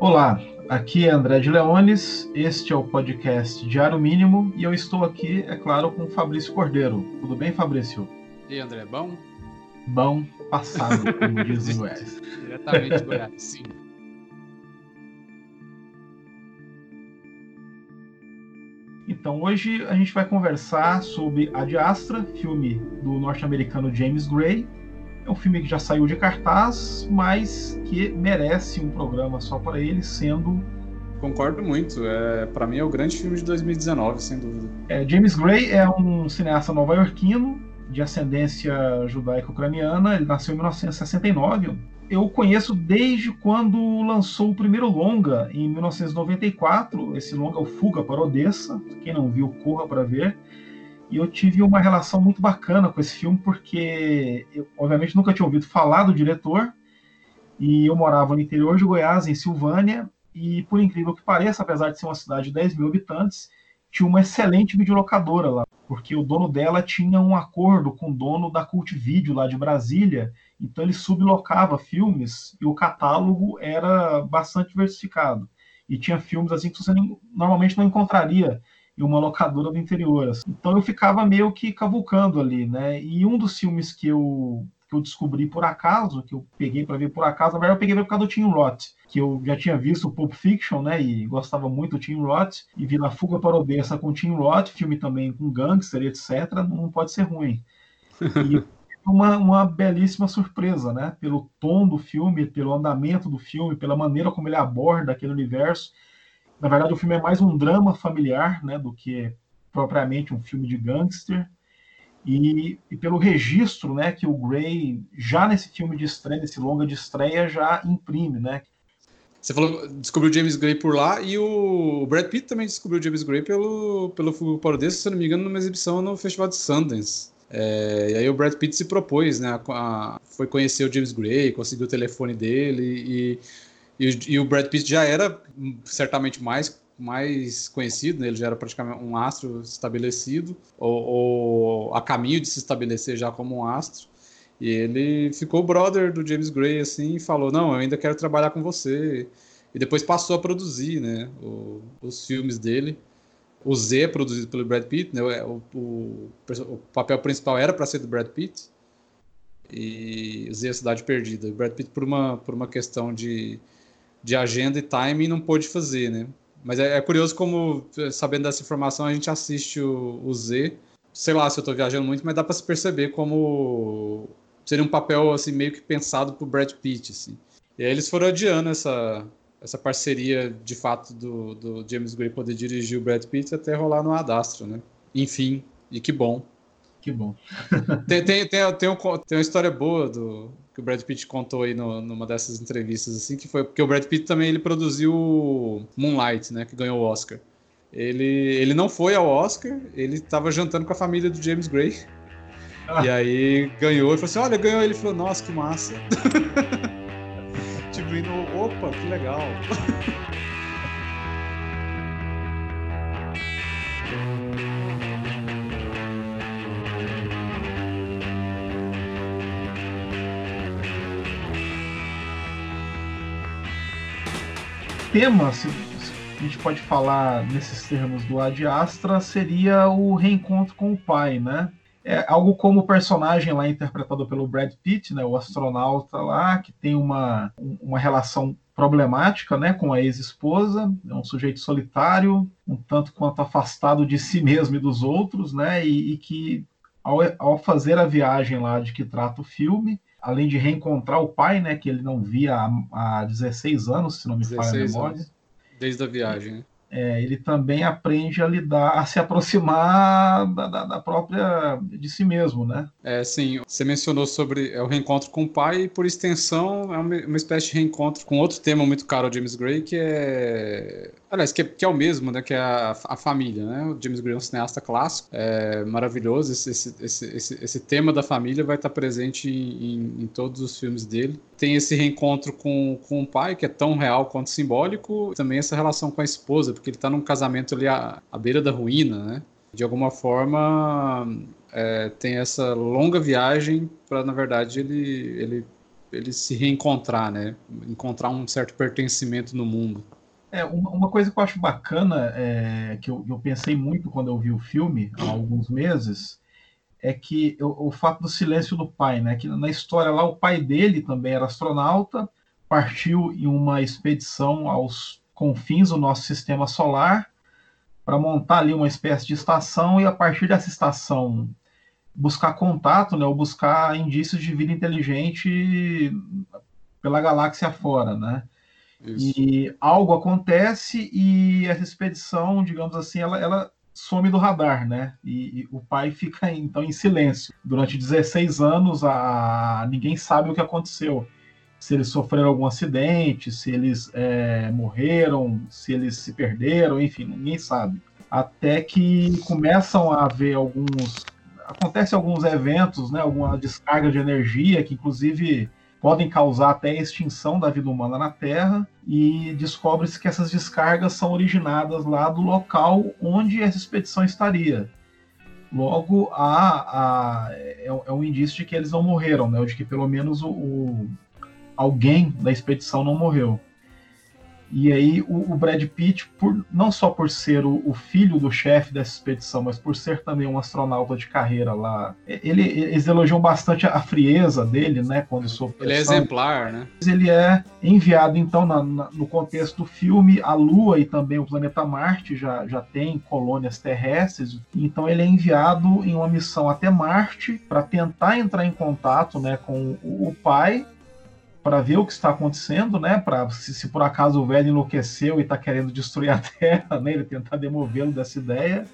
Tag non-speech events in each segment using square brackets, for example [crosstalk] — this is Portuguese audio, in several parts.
Olá, aqui é André de Leones, este é o podcast Diário Mínimo e eu estou aqui, é claro, com o Fabrício Cordeiro. Tudo bem, Fabrício? E aí, André, bom? Bom passado, como diz o Goiás. [laughs] Diretamente de Goiás, sim. Então, hoje a gente vai conversar sobre A Astra, filme do norte-americano James Gray. É um filme que já saiu de cartaz, mas que merece um programa só para ele, sendo. Concordo muito. É, para mim é o grande filme de 2019, sem dúvida. É, James Gray é um cineasta nova-iorquino de ascendência judaico-ucraniana. Ele nasceu em 1969, eu conheço desde quando lançou o primeiro longa, em 1994. Esse longa é o Fuga para Odessa. Quem não viu, corra para ver. E eu tive uma relação muito bacana com esse filme, porque eu, obviamente, nunca tinha ouvido falar do diretor. E eu morava no interior de Goiás, em Silvânia. E, por incrível que pareça, apesar de ser uma cidade de 10 mil habitantes, tinha uma excelente videolocadora lá, porque o dono dela tinha um acordo com o dono da Cult Video lá de Brasília então ele sublocava filmes e o catálogo era bastante diversificado. E tinha filmes assim que você normalmente não encontraria em uma locadora do interior. Assim. Então eu ficava meio que cavucando ali, né? E um dos filmes que eu que eu descobri por acaso, que eu peguei para ver por acaso, na verdade eu peguei por causa do Tim Roth, que eu já tinha visto o Pulp Fiction, né, e gostava muito do Tim Roth, e vi Na Fuga para Odessa com o Tim Roth, filme também com gangster, etc, não pode ser ruim. E [laughs] uma, uma belíssima surpresa, né? Pelo tom do filme, pelo andamento do filme, pela maneira como ele aborda aquele universo. Na verdade, o filme é mais um drama familiar, né, do que propriamente um filme de gangster. E, e, pelo registro, né, que o Gray já nesse filme de estreia, nesse longa de estreia, já imprime, né? Você falou, descobriu James Gray por lá e o Brad Pitt também descobriu James Gray pelo pelo Fogo Parodesco, se não me engano, numa exibição no Festival de Sundance. É, e aí o Brad Pitt se propôs, né? A, a, foi conhecer o James Gray, conseguiu o telefone dele e, e, e, o Brad Pitt já era certamente mais mais conhecido, né? ele já era praticamente um astro estabelecido ou, ou, a caminho de se estabelecer já como um astro. E ele ficou brother do James Gray assim e falou: "Não, eu ainda quero trabalhar com você". E depois passou a produzir, né, o, os filmes dele. O Z, produzido pelo Brad Pitt, né? o, o, o papel principal era para ser do Brad Pitt. E Z, a Cidade Perdida. O Brad Pitt, por uma, por uma questão de, de agenda e timing, não pôde fazer, né? Mas é, é curioso como, sabendo dessa informação, a gente assiste o, o Z. Sei lá se eu estou viajando muito, mas dá para se perceber como seria um papel assim meio que pensado pro Brad Pitt, assim. E aí eles foram adiando essa, essa parceria de fato do, do James Gray poder dirigir o Brad Pitt até rolar no Adastro, né? Enfim, e que bom. Que bom. tem, tem, tem, tem, um, tem uma história boa do que o Brad Pitt contou aí no, numa dessas entrevistas, assim, que foi porque o Brad Pitt também ele produziu Moonlight, né? Que ganhou o Oscar. Ele, ele não foi ao Oscar, ele estava jantando com a família do James Gray. Ah. E aí ganhou e falou assim: olha, ganhou. Ele falou, nossa, que massa. [laughs] tipo, indo, opa, que legal. [laughs] tema, se a gente pode falar nesses termos do Ad Astra, seria o reencontro com o pai, né? É algo como o personagem lá interpretado pelo Brad Pitt, né, o astronauta lá, que tem uma, uma relação problemática né, com a ex-esposa, é um sujeito solitário, um tanto quanto afastado de si mesmo e dos outros, né, e, e que ao, ao, fazer a viagem lá de que trata o filme, além de reencontrar o pai, né, que ele não via há, há 16 anos, se não me falha a memória. Anos. Desde a viagem, né? é, ele também aprende a lidar, a se aproximar da, da, da, própria de si mesmo, né? É, sim. Você mencionou sobre é, o reencontro com o pai e, por extensão, é uma, uma espécie de reencontro com outro tema muito caro ao James Gray, que é... Aliás, que é, que é o mesmo, né? Que é a, a, família, né? O James Gray é um cineasta clássico, é maravilhoso. Esse, esse, esse, esse tema da família vai estar presente em, em, em todos os filmes dele. Tem esse reencontro com, com o pai, que é tão real quanto simbólico. Também essa relação com a esposa, porque ele está num casamento ali à, à beira da ruína, né? De alguma forma, é, tem essa longa viagem para, na verdade, ele, ele ele se reencontrar, né? Encontrar um certo pertencimento no mundo. É, uma, uma coisa que eu acho bacana, é, que eu, eu, pensei muito quando eu vi o filme, há alguns meses, é que o, o fato do silêncio do pai, né? Que na história lá, o pai dele também era astronauta, partiu em uma expedição aos confins do nosso sistema solar para montar ali uma espécie de estação e a partir dessa estação buscar contato, né, ou buscar indícios de vida inteligente pela galáxia fora, né? Isso. E algo acontece e essa expedição, digamos assim, ela, ela some do radar, né? E, e, o pai [laughs] fica então em silêncio. Durante 16 anos, a, ninguém sabe o que aconteceu. Se eles sofreram algum acidente, se eles é, morreram, se eles se perderam, enfim, ninguém sabe. Até que começam a haver alguns. Acontecem alguns eventos, né? Alguma descarga de energia que, inclusive, podem causar até a extinção da vida humana na Terra, e descobre-se que essas descargas são originadas lá do local onde essa expedição estaria. Logo, há, há é, é, um indício de que eles não morreram, né? de que pelo menos o, o alguém da expedição não morreu. E aí o, o, Brad Pitt, por, não só por ser o, o filho do chefe dessa expedição, mas por ser também um astronauta de carreira lá, ele, eles elogiam bastante a frieza dele, né? Quando sob Ele é exemplar, né? Ele é enviado, então, na, na, no contexto do filme, a Lua e também o planeta Marte já, já tem colônias terrestres, então ele é enviado em uma missão até Marte para tentar entrar em contato né, com o, o pai para ver o que está acontecendo, né? Para se, se, por acaso o velho enlouqueceu e está querendo destruir a [laughs] Terra, né? Ele tentar demovê-lo dessa ideia.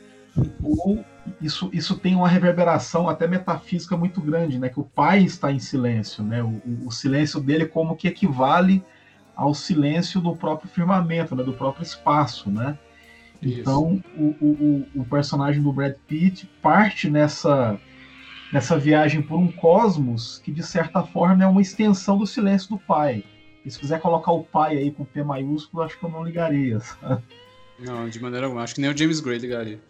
Ou isso, isso tem uma reverberação até metafísica muito grande, né? Que o pai está em silêncio, né? O, o silêncio dele como que equivale ao silêncio do próprio firmamento, né? Do próprio espaço, né? Então o, o, o personagem do Brad Pitt parte nessa nessa viagem por um cosmos que, de certa forma, é uma extensão do silêncio do pai. E se quiser colocar o pai aí com P maiúsculo, acho que eu não ligaria. Sabe? Não, de maneira alguma. Acho que nem o James Gray ligaria.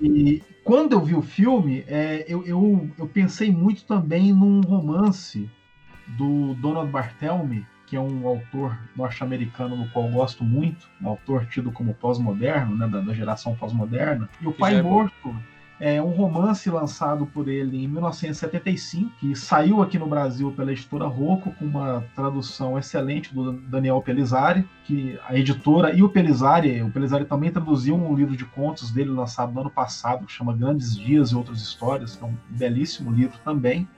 e quando eu vi o filme, é, eu, eu, eu pensei muito também num romance do Donald Barthelme, que é um autor norte-americano no qual eu gosto muito, um autor tido como pós-moderno, né, da, da geração pós-moderna. E o que Pai é Morto é um romance lançado por ele em 1975, que saiu aqui no Brasil pela editora Rocco, com uma tradução excelente do Daniel Pelizari, que a editora e o Pelizari, o Pelizari também traduziu um livro de contos dele lançado no ano passado, que chama Grandes Dias e Outras Histórias, que é um belíssimo livro também.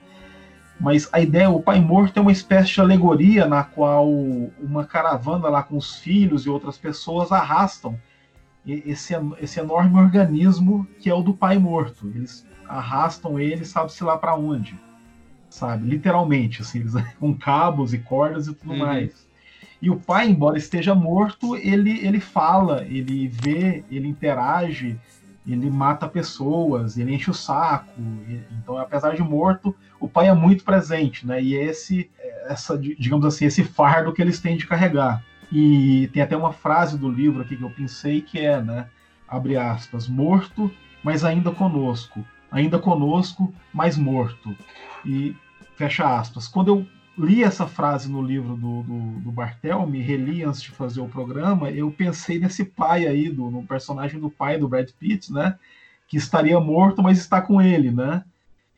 Mas a ideia, o Pai Morto é uma espécie de alegoria na qual uma caravana lá com os filhos e outras pessoas arrastam esse, esse enorme organismo que é o do pai morto. Eles arrastam ele, sabe-se lá para onde. Sabe? Literalmente, assim, eles, [laughs] com cabos e cordas e tudo uhum. mais. E o pai, embora esteja morto, ele, ele fala, ele vê, ele interage, ele mata pessoas, ele enche o saco. Então, apesar de morto, o pai é muito presente, né? E é esse, essa, digamos assim, esse fardo que eles têm de carregar. E tem até uma frase do livro aqui que eu pensei que é, né? Abre aspas, morto, mas ainda conosco. Ainda conosco, mas morto. E fecha aspas. Quando eu li essa frase no livro do, do, do Bartel, me reli antes de fazer o programa, eu pensei nesse pai aí, do, no personagem do pai do Brad Pitt, né? Que estaria morto, mas está com ele, né?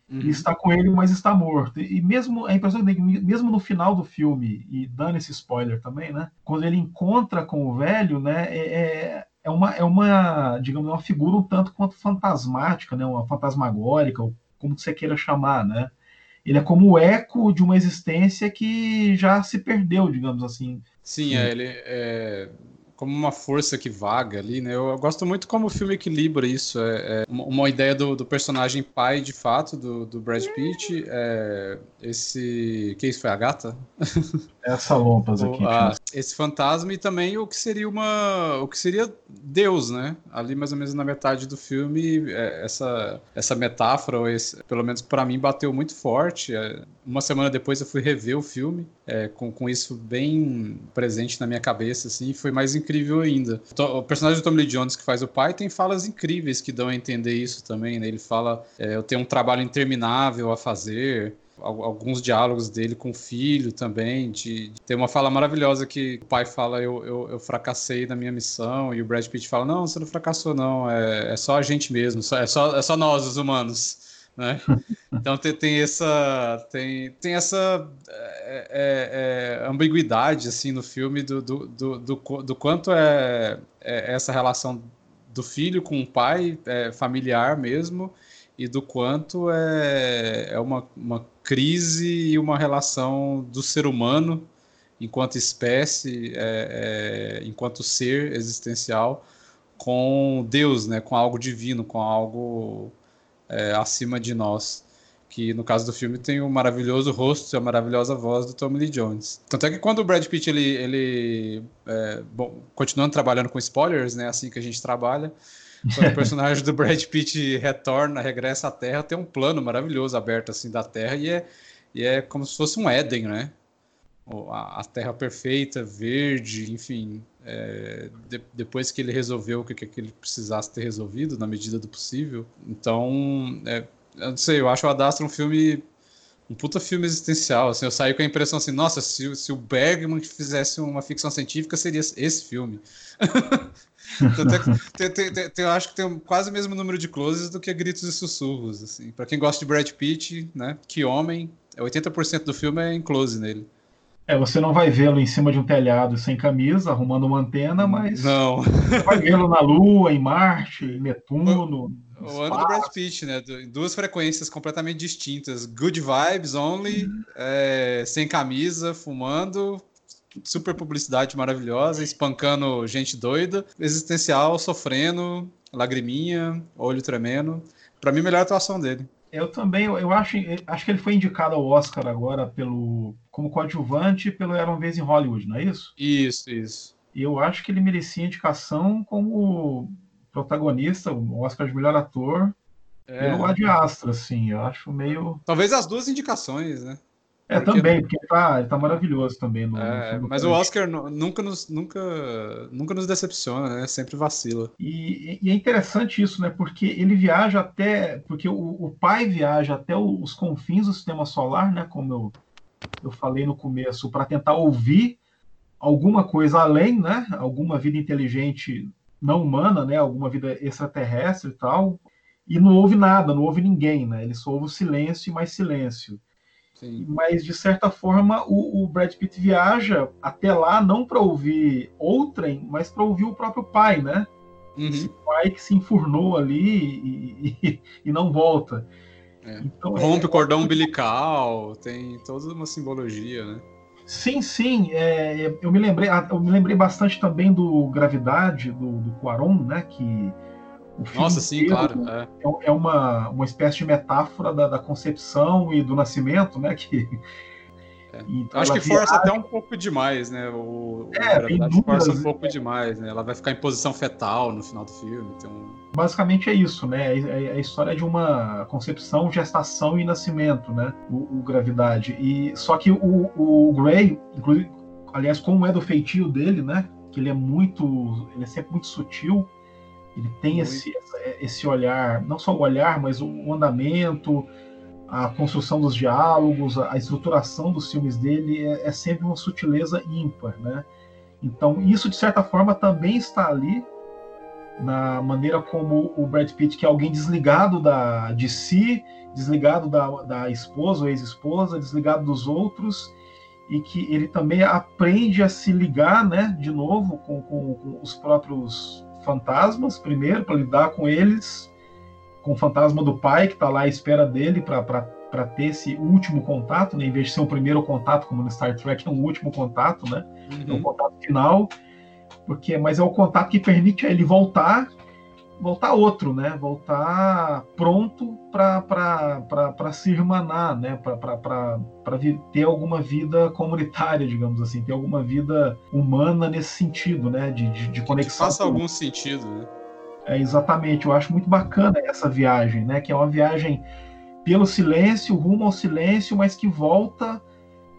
Uhum. E está com ele, mas está morto. E mesmo a impressão que mesmo no final do filme, e dando esse spoiler também, né? Quando ele encontra com o velho, né? É, é, é uma, é uma, digamos, uma figura um tanto quanto fantasmática, né? Uma fantasmagórica, ou como você queira chamar, né? Ele é como o eco de uma existência que já se perdeu, digamos assim. Sim, é, ele é, como uma força que vaga ali, né? Eu, gosto muito como o filme equilibra isso. É, é uma, uma, ideia do, do, personagem pai, de fato, do, do Brad Pitt. É, esse. Que isso foi a gata? [laughs] Essa lompas aqui. Ah, esse fantasma e também o que seria uma. O que seria Deus, né? Ali mais ou menos na metade do filme, é, essa, essa metáfora, ou esse, pelo menos para mim, bateu muito forte. É, uma semana depois eu fui rever o filme, é, com, com isso bem presente na minha cabeça, assim, foi mais incrível ainda. O personagem do Tommy Lee Jones que faz o pai tem falas incríveis que dão a entender isso também, né? Ele fala, é, eu tenho um trabalho interminável a fazer, alguns diálogos dele com o filho também. De, de, tem uma fala maravilhosa que o pai fala: eu, eu, eu, fracassei na minha missão, e o Brad Pitt fala: Não, você não fracassou, não, é, é só a gente mesmo, é, só, é só nós, os humanos. Né? [laughs] Então tem, tem, essa tem, tem essa é, é, é, ambiguidade assim no filme do, do, do, do, do quanto é, é, essa relação do filho com o pai é, familiar mesmo e do quanto é, é uma, uma crise e uma relação do ser humano enquanto espécie, é, é, enquanto ser existencial, com Deus, né, com algo divino, com algo é, acima de nós. Que no caso do filme tem o maravilhoso rosto e a maravilhosa voz do Tommy Lee Jones. Tanto é que quando o Brad Pitt ele, ele é, bom, continuando trabalhando com spoilers, né, assim que a gente trabalha, quando o personagem do Brad Pitt retorna, regressa à Terra, tem um plano maravilhoso aberto assim da Terra e é, e é como se fosse um Éden, né? A, Terra perfeita, verde, enfim. É, de, depois que ele resolveu o que, que ele precisasse ter resolvido, na medida do possível. Então, é, eu não sei, eu acho o Adastra um filme um puta filme existencial. Assim, eu saí com a impressão assim, nossa, se, se o Bergman fizesse uma ficção científica, seria esse filme. [laughs] tem, tem, tem, eu acho que tem quase o mesmo número de closes do que gritos e sussurros. Assim. Para quem gosta de Brad Pitt, né? Que homem, 80% do filme é em close nele. É, você não vai vê-lo em cima de um telhado sem camisa, arrumando uma antena, mas. Não. Vai vê-lo na Lua, em Marte, em Netuno. O, o ano do Brad Pitt, né? Duas frequências completamente distintas. Good vibes only, uhum. é, sem camisa, fumando, super publicidade maravilhosa, espancando gente doida, existencial, sofrendo, lagriminha, olho tremendo. Para mim, melhor atuação dele. Eu também, eu acho, acho que ele foi indicado ao Oscar agora pelo como coadjuvante pelo Era uma vez em Hollywood, não é isso? Isso, isso. E eu acho que ele merecia indicação como protagonista, o Oscar de melhor ator, é. pelo Ad Astra, assim. Eu acho meio. Talvez as duas indicações, né? É, porque... também, porque ele tá, ele tá maravilhoso também. No, é, no mas o Oscar nunca nos, nunca, nunca nos decepciona, né? Sempre vacila. E, e, é interessante isso, né? Porque ele viaja até. Porque o, o pai viaja até os confins do sistema solar, né? Como eu, eu falei no começo, para tentar ouvir alguma coisa além, né? Alguma vida inteligente não humana, né? Alguma vida extraterrestre e tal. E não houve nada, não houve ninguém, né? Ele só ouve o silêncio e mais silêncio. Sim. Mas, de certa forma, o, o, Brad Pitt viaja até lá não para ouvir outrem, mas para ouvir o próprio pai, né? Uhum. Esse pai que se enfurnou ali e, e, [laughs] e não volta. É. Então, Rompe é, o cordão umbilical, tem toda uma simbologia, né? Sim, sim. É, eu, me lembrei, eu me lembrei bastante também do Gravidade, do, do Quaron, né? Que nossa, sim, claro. É. é, é uma, uma espécie de metáfora da, da concepção e do nascimento, né? Que, é. [laughs] Então, Acho que força até um pouco demais, né? O, é, força um pouco demais, né? Ela vai ficar em posição fetal no final do filme. Então... Basicamente é isso, né? É, é, é a história de uma concepção, gestação e nascimento, né? O, o gravidade. E só que o, o Gray, inclusive, aliás, como é do feitio dele, né? Que ele é muito, ele é sempre muito sutil ele tem esse, esse olhar, não só o olhar, mas o andamento, a construção dos diálogos, a estruturação dos filmes dele é, é sempre uma sutileza ímpar, né? Então isso de certa forma também está ali na maneira como o Brad Pitt, que é alguém desligado da, de si, desligado da, da esposa ou ex-esposa, desligado dos outros, e que ele também aprende a se ligar, né, de novo com, com, com os próprios fantasmas primeiro, para lidar com eles, com o fantasma do pai que está lá à espera dele para ter esse último contato, né? em vez de ser o primeiro contato, como no Star Trek, é um último contato, né? Uhum. É um contato final, porque mas é o contato que permite a ele voltar voltar outro, né? Voltar pronto para se irmanar, né? Para ter alguma vida comunitária, digamos assim, ter alguma vida humana nesse sentido, né? De, de, de conexão. Que faça algum sentido, né? É, exatamente, eu acho muito bacana essa viagem, né? Que é uma viagem pelo silêncio, rumo ao silêncio, mas que volta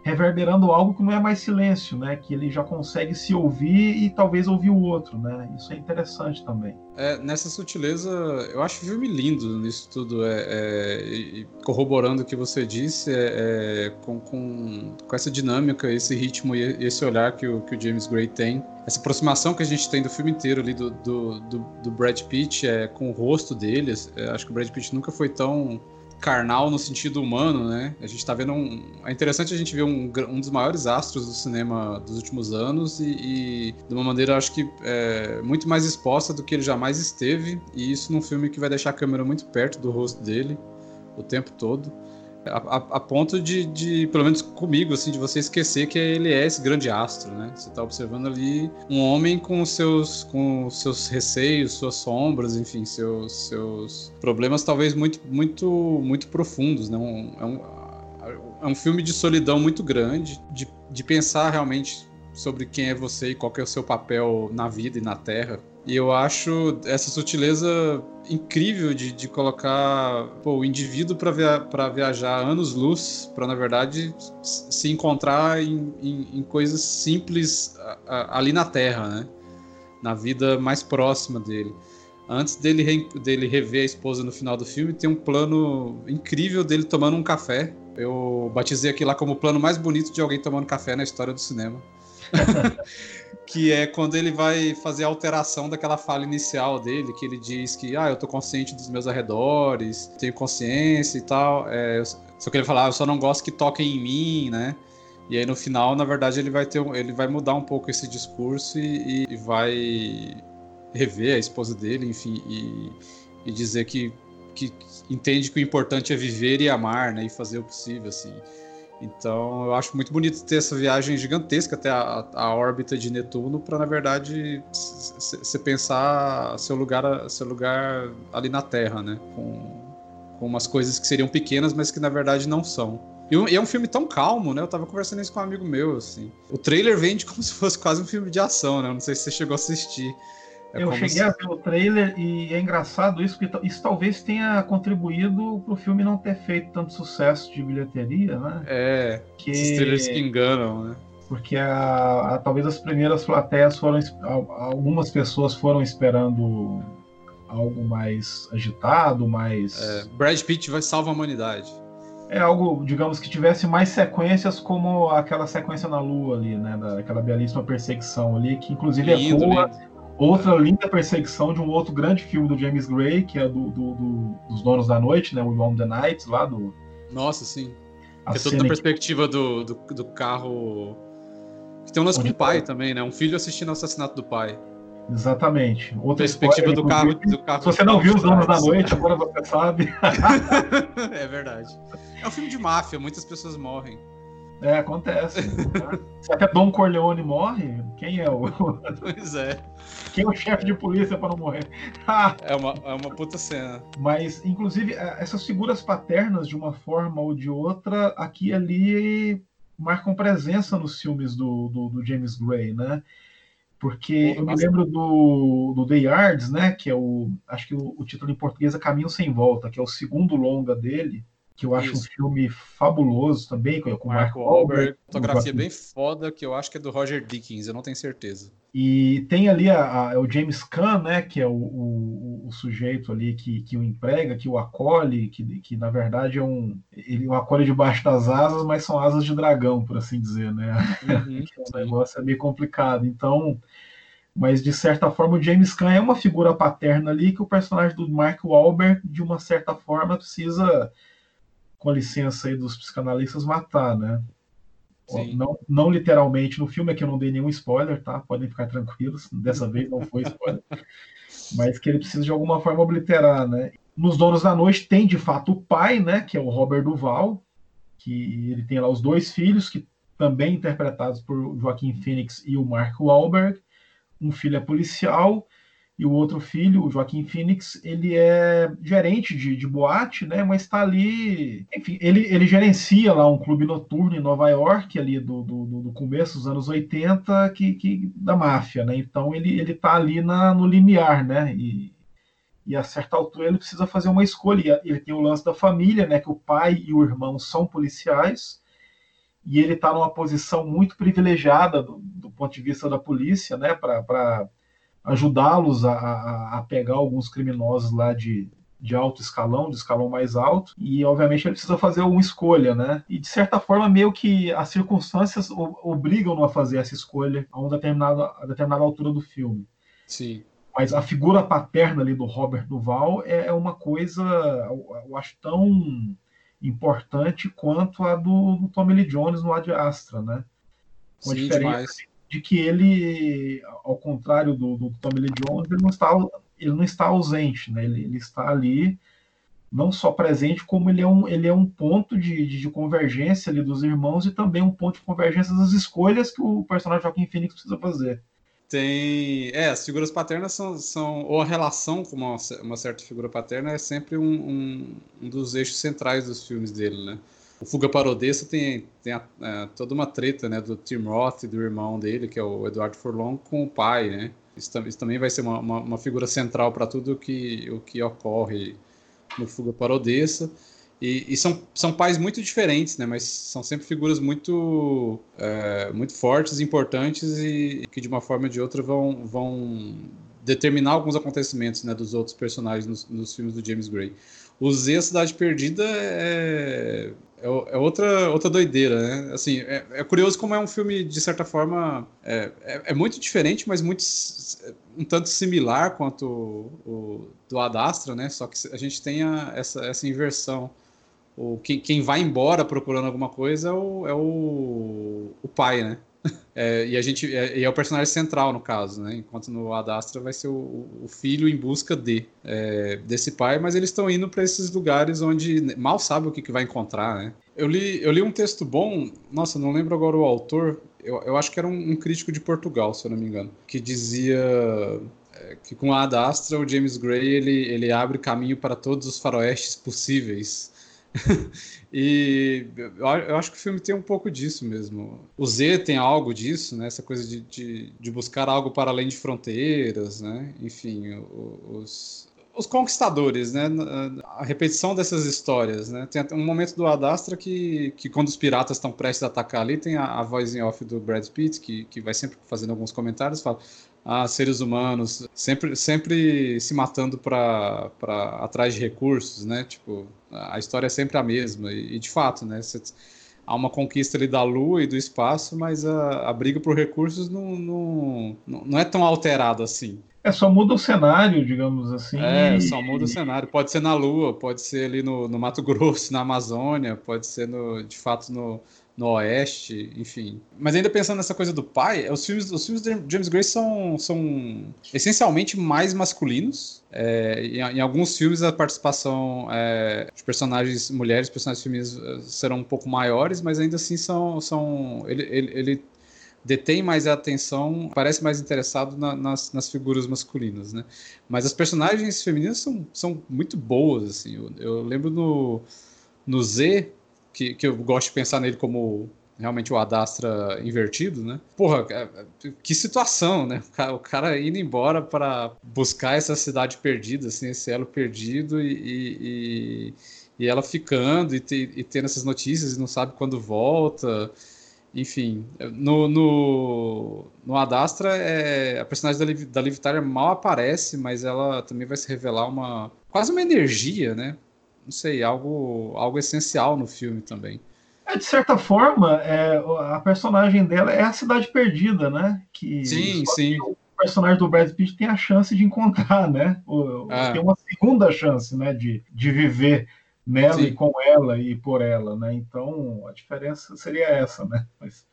reverberando algo que não é mais silêncio, né? Que ele já consegue se ouvir e talvez ouvir o outro, né? Isso é interessante também. É, nessa sutileza, eu acho o filme lindo nisso tudo, é, é corroborando o que você disse, é, é, com, com, com, essa dinâmica, esse ritmo e esse olhar que o, que o James Gray tem. Essa aproximação que a gente tem do filme inteiro ali do, do, do, do Brad Pitt é, com o rosto dele, é, acho que o Brad Pitt nunca foi tão carnal no sentido humano, né? A gente tá vendo um. É interessante a gente ver um, um dos maiores astros do cinema dos últimos anos e, e de uma maneira, acho que, é, muito mais exposta do que ele jamais esteve. E isso num filme que vai deixar a câmera muito perto do rosto dele o tempo todo. A, a, a, ponto de, de, pelo menos comigo, assim, de você esquecer que ele é esse grande astro, né? Você está observando ali um homem com seus, com seus receios, suas sombras, enfim, seus, seus problemas talvez muito, muito, muito profundos, né? Um, é, um, é um filme de solidão muito grande, de, de pensar realmente sobre quem é você e qual é o seu papel na vida e na Terra. E eu acho essa sutileza incrível de, de colocar pô, o indivíduo para via, viajar anos-luz, para na verdade se encontrar em, em, em coisas simples a, a, ali na Terra, né? na vida mais próxima dele. Antes dele, re, dele rever a esposa no final do filme, tem um plano incrível dele tomando um café. Eu batizei aquilo lá como o plano mais bonito de alguém tomando café na história do cinema. [laughs] que é quando ele vai fazer a alteração daquela fala inicial dele, que ele diz que, ah, eu tô consciente dos meus arredores, tenho consciência e tal. É, só que ele fala, ah, eu só não gosto que toquem em mim, né? E aí no final, na verdade, ele vai ter, ele vai mudar um pouco esse discurso e, e vai rever a esposa dele, enfim, e, e dizer que, que entende que o importante é viver e amar, né? E fazer o possível, assim. Então eu acho muito bonito ter essa viagem gigantesca até a, a órbita de Netuno para na verdade você pensar seu lugar, seu lugar ali na Terra, né? Com, com umas coisas que seriam pequenas, mas que na verdade não são. E, é um filme tão calmo, né? Eu tava conversando isso com um amigo meu, assim. O trailer vende como [laughs] se fosse quase um filme de ação, né? Eu não sei se você chegou a assistir. É eu cheguei se... a ver o trailer e é engraçado isso, porque isso talvez tenha contribuído para o filme não ter feito tanto sucesso de bilheteria, né? É, que... esses trailers que enganam, né? Porque a, a, talvez as primeiras plateias foram. Algumas pessoas foram esperando algo mais agitado, mais. É, Brad Pitt vai salvar a humanidade. É algo, digamos, que tivesse mais sequências como aquela sequência na Lua ali, né? Daquela belíssima perseguição ali, que inclusive lindo, ecoa. Lindo Outra linda perseguição de um outro grande filme do James Gray, que é do, do, do dos Donos da Noite, né? O On the Night, lá do. Nossa, sim. A é toda a perspectiva do, do, do, carro. Que tem um lance com o pai tá? também, né? Um filho assistindo o assassinato do pai. Exatamente. Outra perspectiva do carro, do carro. Se você não viu Os Donos da Noite, agora você sabe. [laughs] é verdade. É um filme de máfia, muitas pessoas morrem. É, acontece. Né? Se até Dom Corleone morre, quem é o. [laughs] Pois é. Quem é o chefe de polícia para não morrer? [laughs] é, uma, é uma puta cena. Mas, inclusive, é, essas figuras paternas, de uma forma ou de outra, aqui e ali marcam presença nos filmes do, do, do James Gray, né? Porque eu me lembro do, do The Yards, né? Que é o. Acho que o, o título em português é Caminho Sem Volta, que é o segundo longa dele que eu acho Isso. um filme fabuloso também, com o Mark Wahlberg. Fotografia bem foda, que eu acho que é do Roger Dickens, eu não tenho certeza. E tem ali a, a, o James Caan, né, que é o, o, o, sujeito ali que, que o emprega, que o acolhe, que, que na verdade é um. Ele o acolhe debaixo das asas, mas são asas de dragão, por assim dizer, né? Uhum, [laughs] o negócio é meio complicado. Então. Mas de certa forma o James Caan é uma figura paterna ali que o personagem do Mark Wahlberg, de uma certa forma, precisa com a licença aí dos psicanalistas, matar, né? Não, não literalmente no filme, é que eu não dei nenhum spoiler, tá? Podem ficar tranquilos, dessa vez não foi spoiler. [laughs] mas que ele precisa de alguma forma obliterar, né? Nos Donos da Noite tem de fato o pai, né? Que é o Robert Duval, que ele tem lá os dois filhos, que também interpretados por Joaquim Phoenix e o Mark Wahlberg. Um filho é policial e o outro filho, o Joaquim Phoenix, ele é gerente de, de boate, né? Mas está ali, enfim, ele, ele gerencia lá um clube noturno em Nova York, ali do, do, do começo dos anos 80, que, que, da máfia, né? Então ele ele está ali na, no limiar, né? E, e a certa altura ele precisa fazer uma escolha. Ele tem o lance da família, né? Que o pai e o irmão são policiais e ele está numa posição muito privilegiada do, do, ponto de vista da polícia, né, para ajudá-los a, a, a, pegar alguns criminosos lá de, de alto escalão, de escalão mais alto, e obviamente ele precisa fazer uma escolha, né? E de certa forma, meio que as circunstâncias obrigam-no a fazer essa escolha a uma determinada, a determinada altura do filme. Sim. Mas a figura paterna ali do Robert Duval é, é uma coisa, eu acho, tão importante quanto a do, do Tommy Lee Jones no Ad Astra, né? Com Sim, demais. De que ele, ao contrário do, do Tommy Lee Jones, ele não está, ele não está ausente, né? Ele, ele está ali não só presente, como ele é um, ele é um ponto de, de, de, convergência ali dos irmãos e também um ponto de convergência das escolhas que o personagem Joaquim Phoenix precisa fazer. Tem. É, as figuras paternas são. são ou a relação com uma, uma certa figura paterna é sempre um, um, um, dos eixos centrais dos filmes dele, né? O Fuga para Odessa tem, tem a, é, toda uma treta, né? Do Tim Roth do irmão dele, que é o Eduardo Furlong, com o pai, né? Isso, isso também vai ser uma, uma, uma figura central para tudo que, o que ocorre no Fuga para Odessa. E, e, são, são pais muito diferentes, né? Mas são sempre figuras muito, é, muito fortes, importantes e que de uma forma ou de outra vão, vão determinar alguns acontecimentos né, dos outros personagens nos, nos filmes do James Gray. O Z, Cidade Perdida, é, é, é, outra, outra doideira, né? Assim, é, é, curioso como é um filme, de certa forma, é, é, é muito diferente, mas muito um tanto similar quanto o, o do Adastra, né? Só que a gente tem a, essa, essa inversão o, quem, quem vai embora procurando alguma coisa é o, é o, o pai, né? É, e a gente é, é, o personagem central no caso, né? Enquanto no Adastra vai ser o, o filho em busca de é, desse pai, mas eles estão indo para esses lugares onde mal sabe o que, que vai encontrar, né? Eu li, eu li um texto bom, nossa, não lembro agora o autor. Eu, eu acho que era um, um crítico de Portugal, se eu não me engano, que dizia é, que com a Adastra o James Gray ele, ele abre caminho para todos os faroestes possíveis [laughs] e eu acho que o filme tem um pouco disso mesmo. O Z tem algo disso, né? Essa coisa de, de, de buscar algo para além de fronteiras, né? Enfim, os, os conquistadores, né? A repetição dessas histórias, né? Tem um momento do Adastra que, que quando os piratas estão prestes a atacar ali, tem a, a voz em off do Brad Pitt, que, que vai sempre fazendo alguns comentários, fala a seres humanos, sempre, sempre se matando para atrás de recursos, né? Tipo, a história é sempre a mesma e, e de fato, né? Você, há uma conquista ali da Lua e do espaço, mas a, a briga por recursos não, não, não é tão alterada assim. É, só muda o cenário, digamos assim. É, só muda o cenário. Pode ser na Lua, pode ser ali no, no Mato Grosso, na Amazônia, pode ser no, de fato no, no Oeste, enfim. Mas ainda pensando nessa coisa do pai, os filmes, os filmes de James Gray são, são essencialmente mais masculinos. É, em, em, alguns filmes a participação é, de personagens mulheres, personagens femininos eh, serão um pouco maiores, mas ainda assim são, são ele, ele, ele detém mais a atenção, parece mais interessado na, nas, nas, figuras masculinas, né? Mas as personagens femininas são, são muito boas, assim. Eu, eu lembro no, no Z, que, que eu gosto de pensar nele como realmente o Adastra invertido, né? Porra, é, é, que situação, né? O cara, indo embora para buscar essa cidade perdida, assim, esse elo perdido e, e, e ela ficando e, te, e tendo essas notícias e não sabe quando volta. Enfim, no, no, no Adastra, é, a personagem da, Liv, da Liv Tyler mal aparece, mas ela também vai se revelar uma quase uma energia, né? Não sei, algo, algo essencial no filme também. É, de certa forma, é, a personagem dela é a cidade perdida, né? Que, sim, sim. Que o personagem do Brad Pitt tem a chance de encontrar, né? O, é. Tem uma segunda chance, né? De, de viver nela sim. e com ela e por ela, né? Então, a diferença seria essa, né? Mas...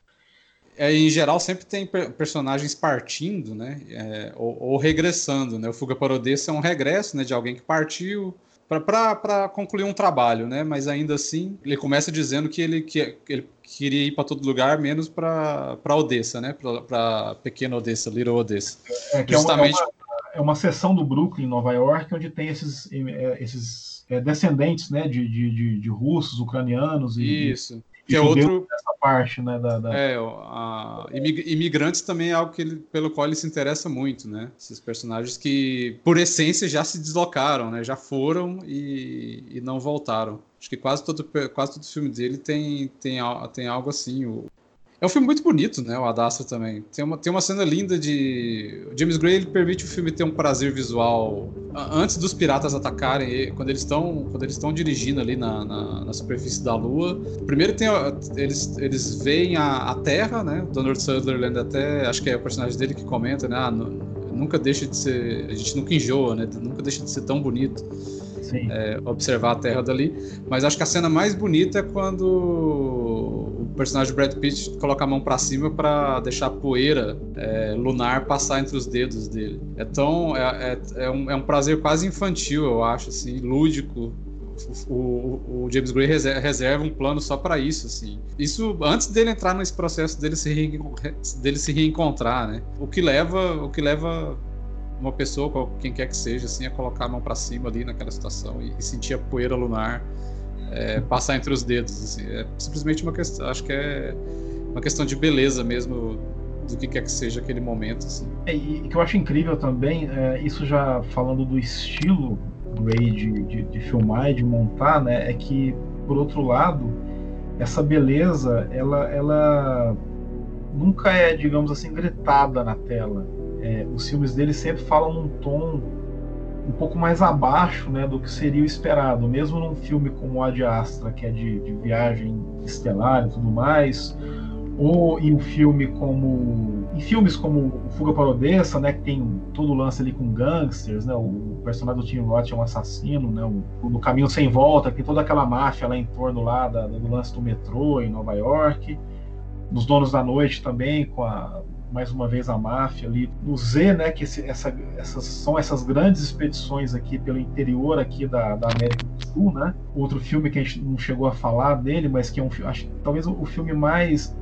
É, em geral, sempre tem personagens partindo, né? É, ou, ou, regressando, né? O Fuga para Odessa é um regresso, né? De alguém que partiu para concluir um trabalho, né? Mas ainda assim, ele começa dizendo que ele, que, ele queria ir para todo lugar, menos para Odessa, né? Para pequena Odessa, Little Odessa. É, que Justamente... é, uma, é uma seção do Brooklyn, Nova York, onde tem esses, é, esses é, descendentes, né? De, de, de, de, russos, ucranianos e. Isso. E que é outro. Parte, né? Da, da... É, a, imigrantes também é algo que ele, pelo qual ele se interessa muito, né? Esses personagens que, por essência, já se deslocaram, né? Já foram e, e não voltaram. Acho que quase todo, quase todo filme dele tem, tem, tem algo assim. O, é um filme muito bonito, né? O Adastra também. Tem uma, tem uma cena linda de. O James Gray ele permite o filme ter um prazer visual antes dos piratas atacarem, quando eles estão quando eles estão dirigindo ali na, na, na, superfície da Lua. Primeiro tem eles, eles veem a, a Terra, né? O Donald Sutherland até acho que é o personagem dele que comenta, né? Ah, nunca deixa de ser. A gente nunca enjoa, né? Nunca deixa de ser tão bonito. É, observar a Terra dali. Mas acho que a cena mais bonita é quando personagem Brad Pitt coloca a mão para cima para deixar a poeira é, lunar passar entre os dedos dele. É tão. É, é, é, um, é um prazer quase infantil, eu acho, assim, lúdico. O, o, o James Gray reserva, um plano só para isso, assim. Isso antes dele entrar nesse processo dele se, dele se reencontrar, né? O que leva, o que leva uma pessoa, quem quer que seja, assim, a colocar a mão para cima ali naquela situação e, e sentir a poeira lunar é, passar entre os dedos. Assim. É simplesmente uma questão, acho que é uma questão de beleza mesmo do que quer que seja aquele momento. Assim. É, e que eu acho incrível também, é, isso já falando do estilo Ray de, de, de, filmar e de montar, né, é que, por outro lado, essa beleza, ela, ela nunca é, digamos assim, gritada na tela. É, os filmes dele sempre falam num tom um pouco mais abaixo né, do que seria o esperado, mesmo num filme como Ad Astra, que é de, de viagem estelar e tudo mais, ou em um filme como em filmes como Fuga para Odessa, né, que tem todo o lance ali com gangsters, né, o personagem do Tim Roth é um assassino, né, o, Caminho Sem Volta, que tem toda aquela máfia lá em torno lá da, do lance do metrô em Nova York, dos Donos da Noite também, com a mais uma vez a máfia ali no Z, né, que esse, essa, essas são essas grandes expedições aqui pelo interior aqui da, da América do Sul, né? Outro filme que a gente não chegou a falar dele, mas que é um acho talvez o, filme mais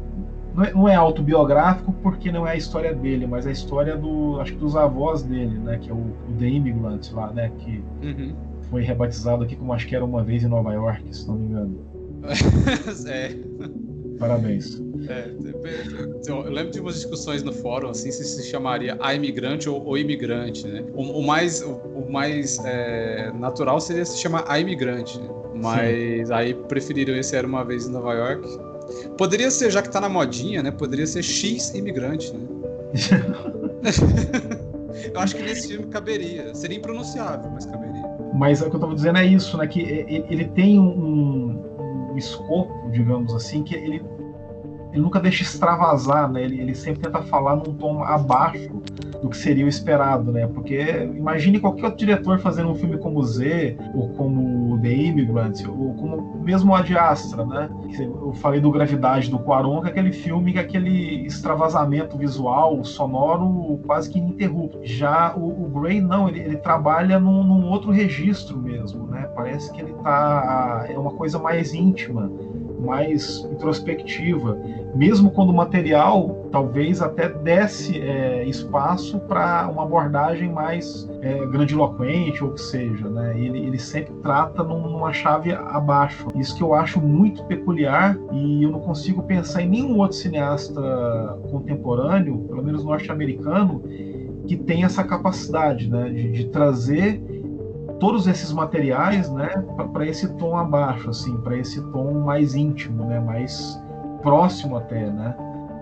não é, não é, autobiográfico porque não é a história dele, mas é a história do acho que dos avós dele, né, que é o, o The Immigrant lá, né, que uhum. foi rebatizado aqui como acho que era uma vez em Nova York, se não me engano. [laughs] é. Parabéns. É, eu lembro de umas discussões no fórum, assim, se se chamaria a imigrante ou o imigrante, né? O, o mais, o, o mais é, natural seria se chamar a imigrante, né? Mas Sim. aí preferiram esse Era Uma Vez em Nova York. Poderia ser, já que tá na modinha, né? Poderia ser X imigrante, né? [laughs] eu acho que nesse filme caberia. Seria impronunciável, mas caberia. Mas o que eu tava dizendo é isso, né? Que ele tem um, um escopo, digamos assim, que ele ele nunca deixa extravasar, né? Ele, ele sempre tenta falar num tom abaixo do que seria o esperado, né? Porque imagine qualquer outro diretor fazendo um filme como Z, ou como The Immigrant, ou como mesmo Ad Astra, né? Eu falei do Gravidade do Quaron, que é aquele filme que é aquele extravasamento visual, sonoro quase que ininterrupto. Já o, o Gray não, ele, ele trabalha num, num outro registro mesmo, né? Parece que ele tá é uma coisa mais íntima mais introspectiva, mesmo quando o material talvez até desse é, espaço para uma abordagem mais é, grandiloquente ou que seja, né? Ele, ele sempre trata numa chave abaixo. Isso que eu acho muito peculiar e eu não consigo pensar em nenhum outro cineasta contemporâneo, pelo menos norte-americano, que tem essa capacidade, né, de, de trazer todos esses materiais, né, para esse tom abaixo, assim, para esse tom mais íntimo, né, mais próximo até, né.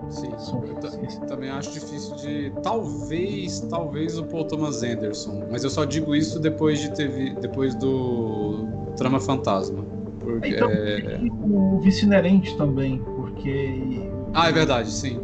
Sim, eu também acho difícil de talvez, talvez o Paul Thomas Anderson, mas eu só digo isso depois de ter vi, depois do Trama Fantasma, porque então, é... o vice inerente também, porque ah, é verdade, sim.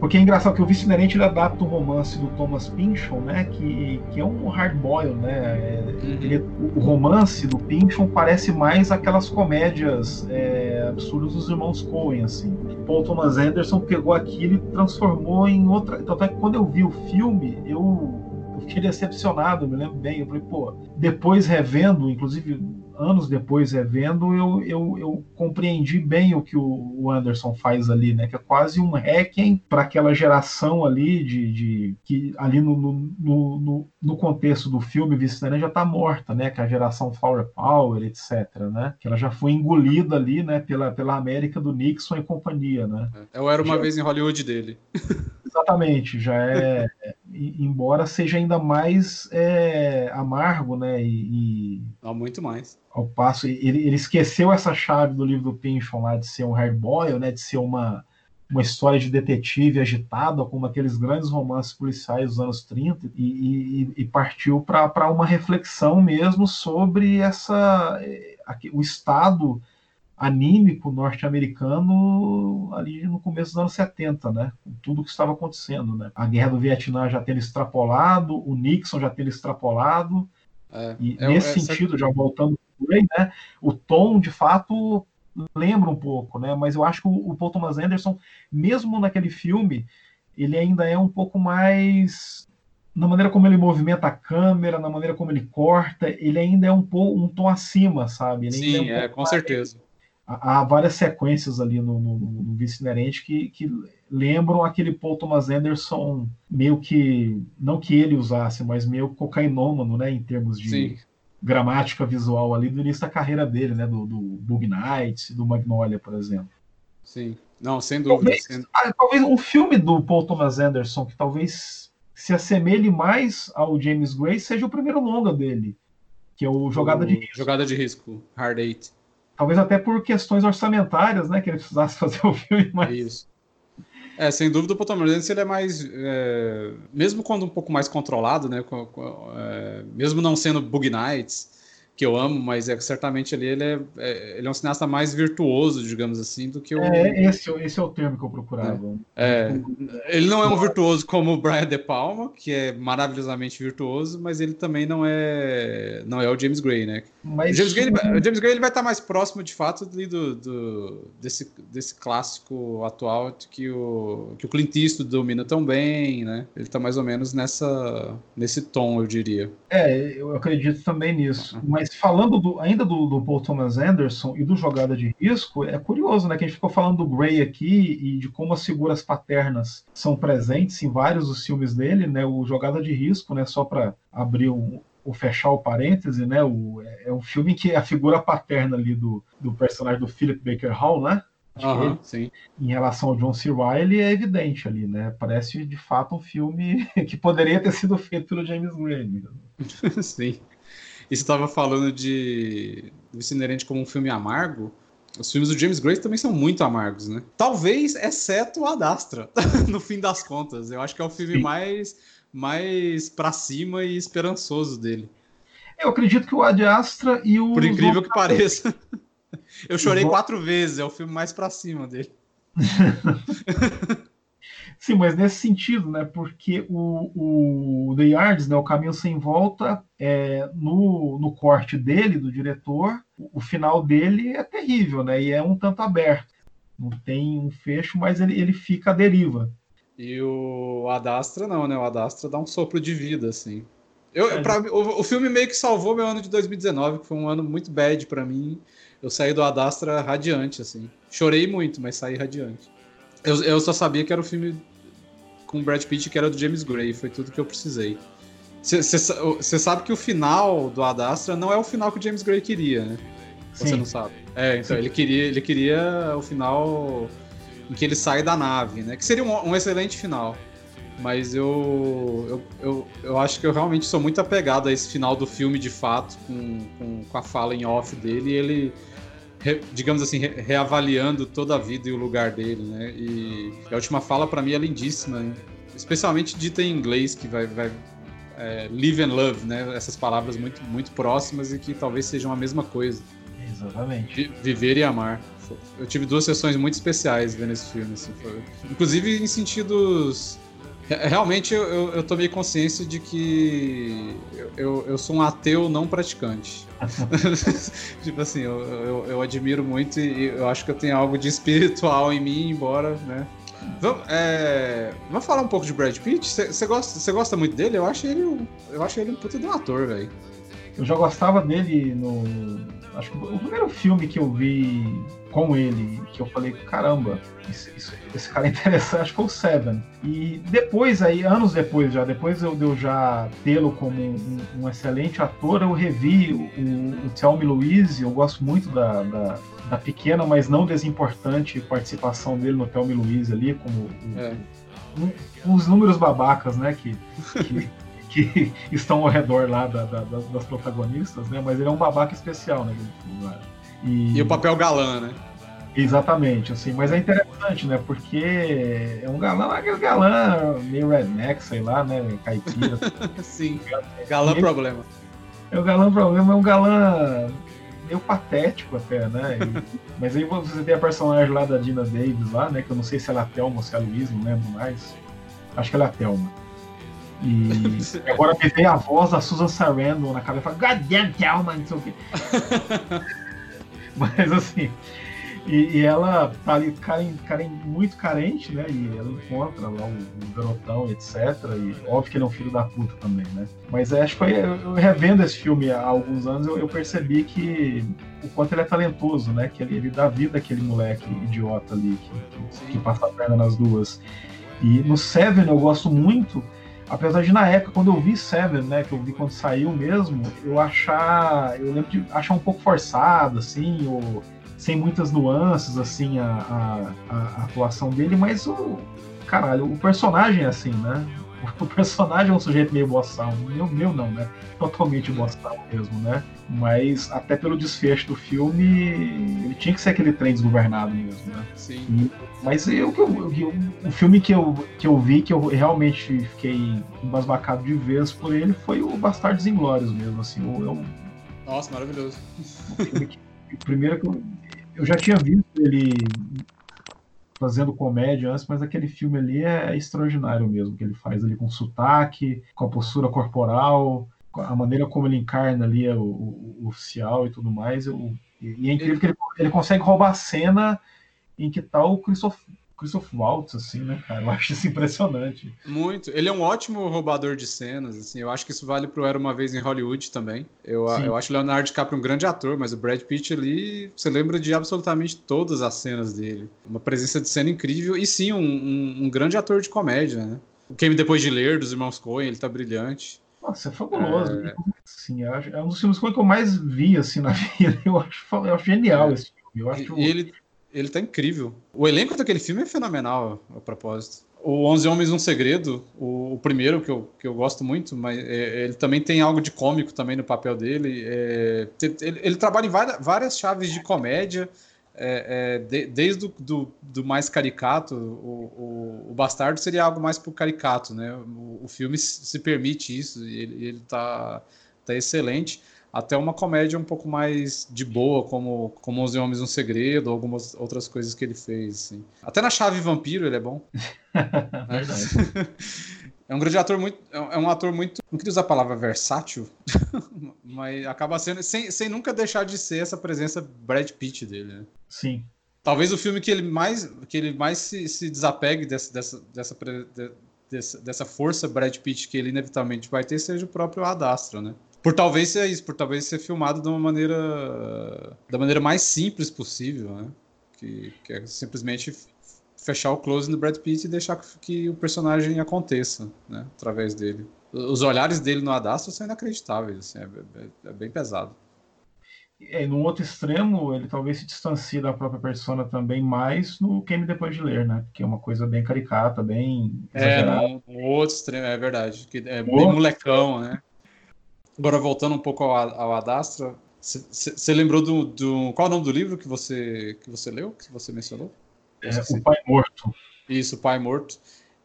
Porque é engraçado que o Vice Inerente ele adapta um romance do Thomas Pynchon, né? Que, que é um hard boil, né? Uhum. Ele, o romance do Pynchon parece mais aquelas comédias é, absurdas dos irmãos Coen, assim. Paul Thomas Anderson pegou aquilo e transformou em outra. Então, até que quando eu vi o filme, eu, eu fiquei decepcionado, me lembro bem. Eu falei, pô, depois revendo, inclusive anos depois revendo, eu, eu, eu compreendi bem o que o, Anderson faz ali, né? Que é quase um hacking para aquela geração ali de, de que ali no, no, no, no contexto do filme Vice já está morta, né? Que é a geração Flower Power, etc, né? Que ela já foi engolida ali, né? Pela, pela América do Nixon e companhia, né? Eu era uma já... vez em Hollywood dele. [laughs] Exatamente, já é, [laughs] embora seja ainda mais é, amargo, né? E, e, muito mais. Ao passo, ele, ele esqueceu essa chave do livro do Pinchon lá de ser um hardboil, né? De ser uma, uma história de detetive agitada, como aqueles grandes romances policiais dos anos 30, e, e, e partiu para uma reflexão mesmo sobre essa o estado anímico norte-americano ali no começo dos anos 70, né? Com tudo que estava acontecendo, né? A guerra do Vietnã já tendo extrapolado, o Nixon já tendo extrapolado. É, e é, nesse é, sentido, já voltando Ray, né? O tom, de fato, lembra um pouco, né? Mas eu acho que o, o Paul Thomas Anderson, mesmo naquele filme, ele ainda é um pouco mais na maneira como ele movimenta a câmera, na maneira como ele corta, ele ainda é um pouco um tom acima, sabe? Ele Sim, é, um é com mais, certeza há várias sequências ali no, no, no Vice Inerente que, que lembram aquele Paul Thomas Anderson meio que, não que ele usasse, mas meio cocainômano, né, em termos de Sim. gramática visual ali do início da carreira dele, né, do, do Bug Nights, do Magnolia, por exemplo. Sim, não, sem dúvida. Talvez, sem... Ah, talvez um filme do Paul Thomas Anderson que talvez se assemelhe mais ao James Gray seja o primeiro longa dele, que é o Jogada o... de Risco. Jogada de Risco, Hard Eight. Talvez até por questões orçamentárias, né? Que ele precisasse [laughs] fazer o filme mais. Isso. É, sem dúvida o Paul ele é mais. É, mesmo quando um pouco mais controlado, né? É, mesmo não sendo Bug Nights, que eu amo, mas é certamente ali ele é, é, ele é um cineasta mais virtuoso, digamos assim, do que o. É, esse, esse é o termo que eu procurava. É, é ele não é um virtuoso como o Brian De Palma, que é maravilhosamente virtuoso, mas ele também não é não é o James Gray, né? Mas... O James Gray, ele, James ele vai estar mais próximo, de fato, do, do, desse, desse clássico atual que o, que o Clint Eastwood domina tão bem, né? Ele está mais ou menos nessa, nesse tom, eu diria. É, eu acredito também nisso. Mas mas falando do, ainda do, do, Paul Thomas Anderson e do Jogada de Risco, é curioso, né? Que a gente ficou falando do Gray aqui e de como as figuras paternas são presentes em vários dos filmes dele, né? O Jogada de Risco, né? Só para abrir um, ou fechar o parêntese, né? O, é, é um filme que a figura paterna ali do, do personagem do Philip Baker Hall, né? Uhum, sim. Em relação ao John C. Reilly é evidente ali, né? Parece de fato um filme [laughs] que poderia ter sido feito pelo James Gray. [laughs] sim. E você estava falando de Vice Inerente como um filme amargo. Os filmes do James Gray também são muito amargos, né? Talvez, exceto o Adastra, [laughs] no fim das contas. Eu acho que é o filme Sim. mais, mais pra cima e esperançoso dele. Eu acredito que o Adastra e o. Por incrível que pareça. [laughs] Eu chorei quatro vezes, é o filme mais pra cima dele. [laughs] Sim, mas nesse sentido, né? Porque o, o The Yards, né, o caminho sem volta, é, no, no corte dele, do diretor, o, o final dele é terrível, né? E é um tanto aberto. Não tem um fecho, mas ele, ele fica à deriva. E o Adastra não, né? O Adastra dá um sopro de vida, assim. Eu, é, pra, o, o, filme meio que salvou meu ano de 2019, que foi um ano muito bad para mim. Eu saí do Adastra radiante, assim. Chorei muito, mas saí radiante. Eu, eu só sabia que era o filme com Brad Pitt que era do James Gray, foi tudo que eu precisei. Você sabe que o final do Adastra não é o final que o James Gray queria, né? Você não sabe. É, então ele queria, ele queria o final em que ele sai da nave, né? Que seria um, um excelente final. Mas eu, eu, eu, eu, acho que eu realmente sou muito apegado a esse final do filme de fato, com, com, com a fala em off dele. E ele re, digamos assim, re, reavaliando toda a vida e o lugar dele, né? E a última fala para mim é lindíssima, hein? especialmente dita em inglês, que vai, vai é, live and love, né? Essas palavras muito, muito próximas e que talvez sejam a mesma coisa. Exatamente. viver e amar. Eu tive duas sessões muito especiais vendo esse filme, assim, inclusive em sentidos Realmente eu, eu, eu, tomei consciência de que eu, eu sou um ateu não praticante. [laughs] tipo assim, eu, eu, eu, admiro muito e eu acho que eu tenho algo de espiritual em mim, embora, né? Vamos, é, vamos falar um pouco de Brad Pitt? Você gosta, gosta muito dele? Eu acho ele, eu acho ele um puta de um ator, velho. Eu já gostava dele no Acho que o primeiro filme que eu vi com ele, que eu falei, caramba, isso, isso, esse cara é interessante, acho que foi o Seven. E depois, aí, anos depois já, depois eu, eu já tê-lo como um, um, excelente ator, eu revi o, o Tell Me Louise, eu gosto muito da, da, da, pequena, mas não desimportante participação dele no Tell Me Louise ali, como é. um, uns números babacas, né, que, que [laughs] que [laughs] estão ao redor lá da, da, das protagonistas, né? Mas ele é um babaca especial, né? E, e o papel galã, né? Exatamente, assim, mas é interessante, né? Porque é um galã, aquele galã meio redneck, sei lá, né? Caipira. [laughs] Sim, galã ele, problema. É o galã problema, é um galã meio patético até, né? E, [laughs] mas aí você tem a personagem lá da Dina Davis lá, né? Que eu não sei se ela é a Thelma ou se é a Luiz, não lembro mais. Acho que ela é a Thelma. E [laughs] agora me veio a voz da Susan Sarandon na cabeça e fala, God damn Thelma, não sei o quê. [laughs] Mas assim, e, e, ela tá ali karen, muito carente, né? E ela encontra lá o, o, garotão, etc. E óbvio que ele é um filho da puta também, né? Mas é, acho que foi, eu, revendo esse filme há alguns anos, eu, eu, percebi que o quanto ele é talentoso, né? Que ele, ele dá vida àquele moleque idiota ali que, que, que passa a perna nas duas. E no Seven eu gosto muito Apesar de na época, quando eu vi Seven, né, que eu vi quando saiu mesmo, eu achar. Eu lembro de achar um pouco forçado, assim, ou sem muitas nuances, assim, a, a, a atuação dele, mas o. Caralho, o personagem é assim, né? O personagem é um sujeito meio boçal. Meu, meu não, né? Totalmente boçal mesmo, né? Mas até pelo desfecho do filme, ele tinha que ser aquele trem desgovernado mesmo, né? Sim. E, mas eu, eu, eu, o filme que eu, que eu vi, que eu realmente fiquei embasbacado de vez por ele, foi o Bastardos Inglórios mesmo, assim. Eu, Nossa, maravilhoso. O, que, o primeiro que eu, eu já tinha visto ele fazendo comédia antes, mas aquele filme ali é extraordinário mesmo, que ele faz ali com sotaque, com a postura corporal, a maneira como ele encarna ali o, o, o oficial e tudo mais. Eu, e é incrível que ele, ele consegue roubar a cena em que tá o Christoph, Christoph Waltz, assim, né, cara? Eu acho isso impressionante. Muito. Ele é um ótimo roubador de cenas, assim. Eu acho que isso vale pro Era Uma Vez em Hollywood também. Eu, eu acho o Leonardo DiCaprio um grande ator, mas o Brad Pitt ali, você lembra de absolutamente todas as cenas dele. Uma presença de cena incrível e sim, um, um, um grande ator de comédia, né? O Quem Depois de Ler, dos Irmãos Coen, ele tá brilhante. Nossa, é fabuloso. É, sim, é um dos filmes que eu mais vi, assim, na [laughs] vida. Eu acho, eu acho genial é. esse filme. Eu acho... E ele ele tá incrível. O elenco daquele filme é fenomenal, a propósito. O Onze Homens um Segredo, o, o, primeiro que eu, que eu gosto muito, mas é, ele também tem algo de cômico também no papel dele. É, ele, ele, trabalha em várias, várias chaves de comédia, é, é de, desde o do, do, mais caricato. O, o, o, Bastardo seria algo mais pro caricato, né? O, o filme se permite isso e ele, ele tá, tá excelente até uma comédia um pouco mais de boa, como, como Onze Homens um Segredo, ou algumas outras coisas que ele fez. Assim. Até na Chave Vampiro ele é bom. [laughs] é um grande ator muito. É um ator muito. Não queria usar a palavra versátil, [laughs] mas acaba sendo. Sem, sem nunca deixar de ser essa presença Brad Pitt dele. Né? Sim. Talvez o filme que ele mais, que ele mais se, se desapegue dessa, dessa, dessa, dessa, dessa força Brad Pitt que ele inevitavelmente vai ter seja o próprio Adastra, né? Por talvez ser isso, por talvez ser filmado de uma maneira. da maneira mais simples possível, né? Que, que é simplesmente fechar o close no Brad Pitt e deixar que o personagem aconteça, né? Através dele. Os olhares dele no Adastro são inacreditáveis, assim, é, é, é bem pesado. É, no outro extremo, ele talvez se distancie da própria persona também mais no Quem Depois de Ler, né? Que é uma coisa bem caricata, bem. É, no, no outro extremo, é verdade. Que é bem molecão, né? Agora, voltando um pouco ao, ao Adastra, você lembrou do, do, Qual é o nome do livro que você, que você leu, que você mencionou? É, o Pai Morto. Isso, o Pai Morto.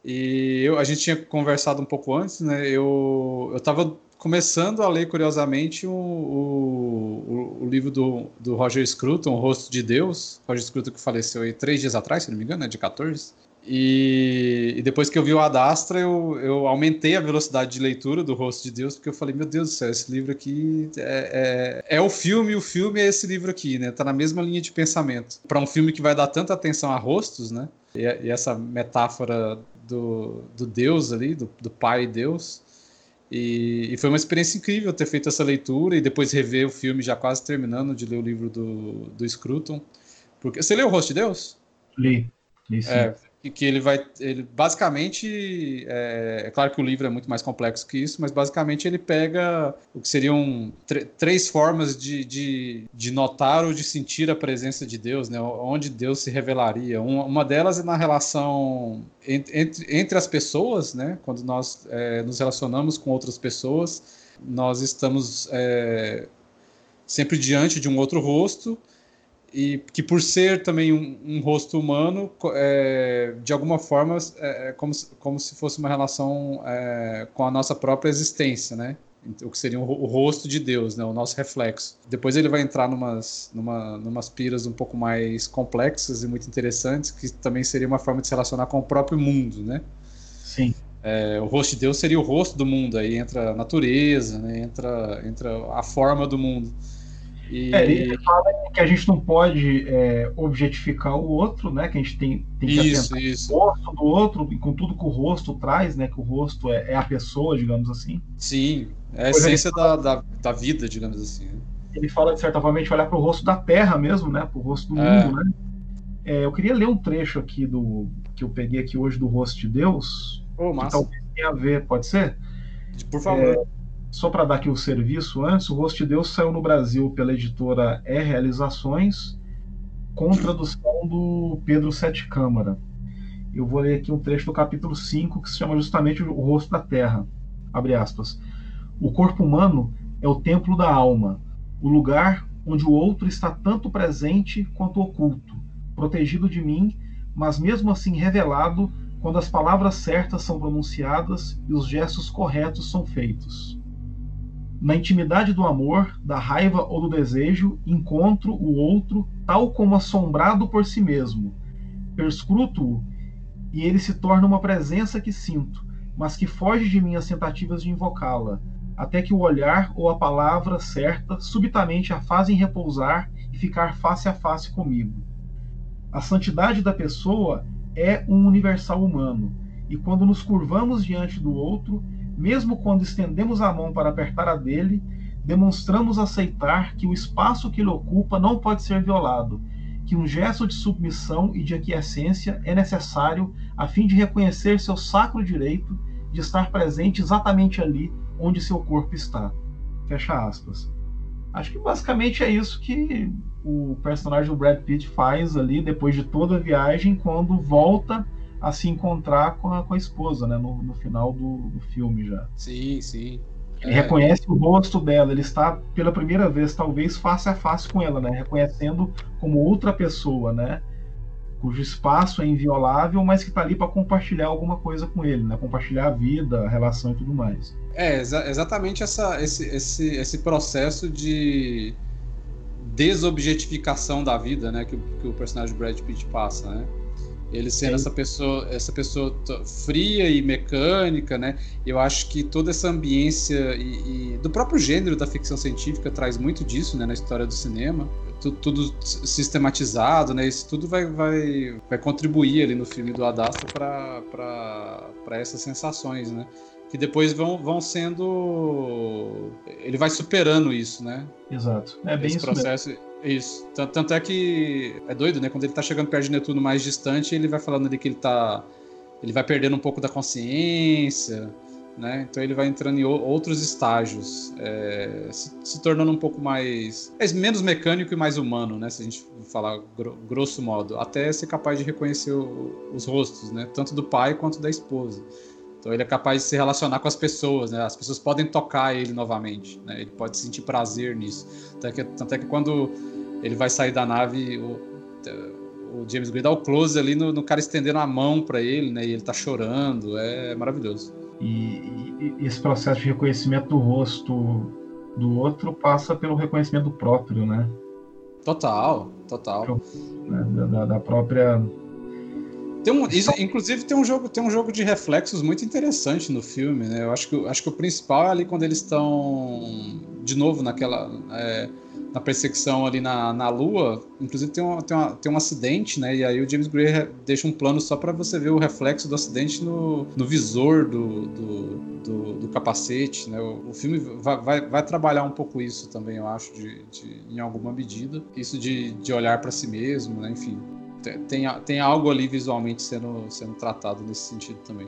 E eu, a gente tinha conversado um pouco antes, né? Eu estava começando a ler, curiosamente, o, o, o, livro do, do Roger Scruton, O Rosto de Deus. Roger Scruton que faleceu aí três dias atrás, se não me engano, né? de 14. E, e, depois que eu vi o Adastra, eu, eu, aumentei a velocidade de leitura do Rosto de Deus, porque eu falei, meu Deus do céu, esse livro aqui é, é, é o filme, o filme é esse livro aqui, né? Tá na mesma linha de pensamento. Para um filme que vai dar tanta atenção a rostos, né? E, e essa metáfora do, do Deus ali, do, do Pai Deus. E, e, foi uma experiência incrível ter feito essa leitura e depois rever o filme, já quase terminando de ler o livro do, do Scruton. Porque, você leu O Rosto de Deus? Li. li sim. É, que ele vai. Ele basicamente. É, é, claro que o livro é muito mais complexo que isso, mas basicamente ele pega o que seriam três formas de, de, de, notar ou de sentir a presença de Deus, né? Onde Deus se revelaria. Uma, uma delas é na relação entre, entre as pessoas, né? Quando nós é, nos relacionamos com outras pessoas, nós estamos é, sempre diante de um outro rosto e que por ser também um, um rosto humano, é, de alguma forma é, é como, como se fosse uma relação é, com a nossa própria existência, né? O que seria o, o, rosto de Deus, né? O nosso reflexo. Depois ele vai entrar numas, numa, numas piras um pouco mais complexas e muito interessantes, que também seria uma forma de se relacionar com o próprio mundo, né? Sim. É, o rosto de Deus seria o rosto do mundo, aí entra a natureza, né? entra, entra a forma do mundo. E... É, ele fala que a gente não pode é, objetificar o outro, né? Que a gente tem, tem que isso, isso. o rosto do outro, e com tudo que o rosto traz, né? Que o rosto é, é a pessoa, digamos assim. Sim, é a essência da, da, da, vida, digamos assim. Né? Ele fala, de certa forma, a gente olhar para o rosto da Terra mesmo, né? Para o rosto do é. mundo, né? É, eu queria ler um trecho aqui do que eu peguei aqui hoje do rosto de Deus. Oh. Que talvez tenha a ver, pode ser? Por favor. Só para dar aqui o serviço antes, o Rosto de Deus saiu no Brasil pela editora E Realizações, com tradução do Pedro Sete Câmara. Eu vou ler aqui um trecho do capítulo 5, que se chama justamente O Rosto da Terra. Abre aspas. O corpo humano é o templo da alma, o lugar onde o outro está tanto presente quanto oculto, protegido de mim, mas mesmo assim revelado quando as palavras certas são pronunciadas e os gestos corretos são feitos. Na intimidade do amor, da raiva ou do desejo, encontro o outro tal como assombrado por si mesmo. Perscruto-o e ele se torna uma presença que sinto, mas que foge de minhas tentativas de invocá-la, até que o olhar ou a palavra certa subitamente a fazem repousar e ficar face a face comigo. A santidade da pessoa é um universal humano, e quando nos curvamos diante do outro, mesmo quando estendemos a mão para apertar a dele, demonstramos aceitar que o espaço que ele ocupa não pode ser violado, que um gesto de submissão e de aquiescência é necessário a fim de reconhecer seu sacro direito de estar presente exatamente ali onde seu corpo está. Fecha aspas. Acho que basicamente é isso que o personagem do Brad Pitt faz ali depois de toda a viagem, quando volta a se encontrar com a, com a esposa, né? No, no final do, do, filme já. Sim, sim. Ele é. reconhece o rosto dela, ele está pela primeira vez, talvez, face a face com ela, né? Reconhecendo como outra pessoa, né? Cujo espaço é inviolável, mas que está ali para compartilhar alguma coisa com ele, né? Compartilhar a vida, a relação e tudo mais. É, exa exatamente essa, esse, esse, esse processo de desobjetificação da vida, né? Que, que o personagem Brad Pitt passa, né? Ele sendo essa pessoa, essa pessoa fria e mecânica, né? Eu acho que toda essa ambiência e, e, do próprio gênero da ficção científica traz muito disso, né, na história do cinema. Tudo, tudo sistematizado, né? Isso tudo vai, vai, vai contribuir ali no filme do Adastra para essas sensações, né? que depois vão, vão sendo. Ele vai superando isso, né? Exato. É bem Esse isso processo. Mesmo. Isso. Tanto é que é doido, né? Quando ele tá chegando perto de Netuno mais distante, ele vai falando ali que ele tá. Ele vai perdendo um pouco da consciência, né? Então ele vai entrando em outros estágios, é, se, se, tornando um pouco mais. É, menos mecânico e mais humano, né? Se a gente falar grosso modo. Até ser capaz de reconhecer o, os rostos, né? Tanto do pai quanto da esposa. Então ele é capaz de se relacionar com as pessoas, né? As pessoas podem tocar ele novamente, né? Ele pode sentir prazer nisso. Tanto é que, tanto é que quando ele vai sair da nave, o, o James Gray dá o close ali no, no cara estendendo a mão para ele, né? E ele tá chorando, é maravilhoso. E, e, esse processo de reconhecimento do rosto do outro passa pelo reconhecimento próprio, né? Total, total. Né? Da, da própria tem um, isso, inclusive tem um jogo, tem um jogo de reflexos muito interessante no filme, né? Eu acho que, acho que o principal é ali quando eles estão de novo naquela é, na perseguição ali na, na Lua, inclusive tem, uma, tem, uma, tem um acidente, né? E aí o James Gray deixa um plano só para você ver o reflexo do acidente no, no visor do, do, do, do capacete, né? O, o filme vai, vai, vai, trabalhar um pouco isso também, eu acho, de, de em alguma medida. Isso de, de olhar para si mesmo, né? Enfim, tem, tem algo ali visualmente sendo, sendo tratado nesse sentido também.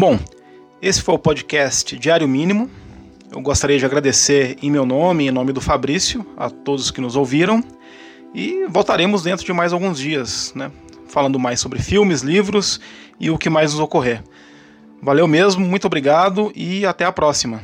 Bom, esse foi o podcast Diário Mínimo. Eu gostaria de agradecer em meu nome e em nome do Fabrício a todos que nos ouviram e voltaremos dentro de mais alguns dias, né? Falando mais sobre filmes, livros e o que mais nos ocorrer. Valeu mesmo, muito obrigado e até a próxima.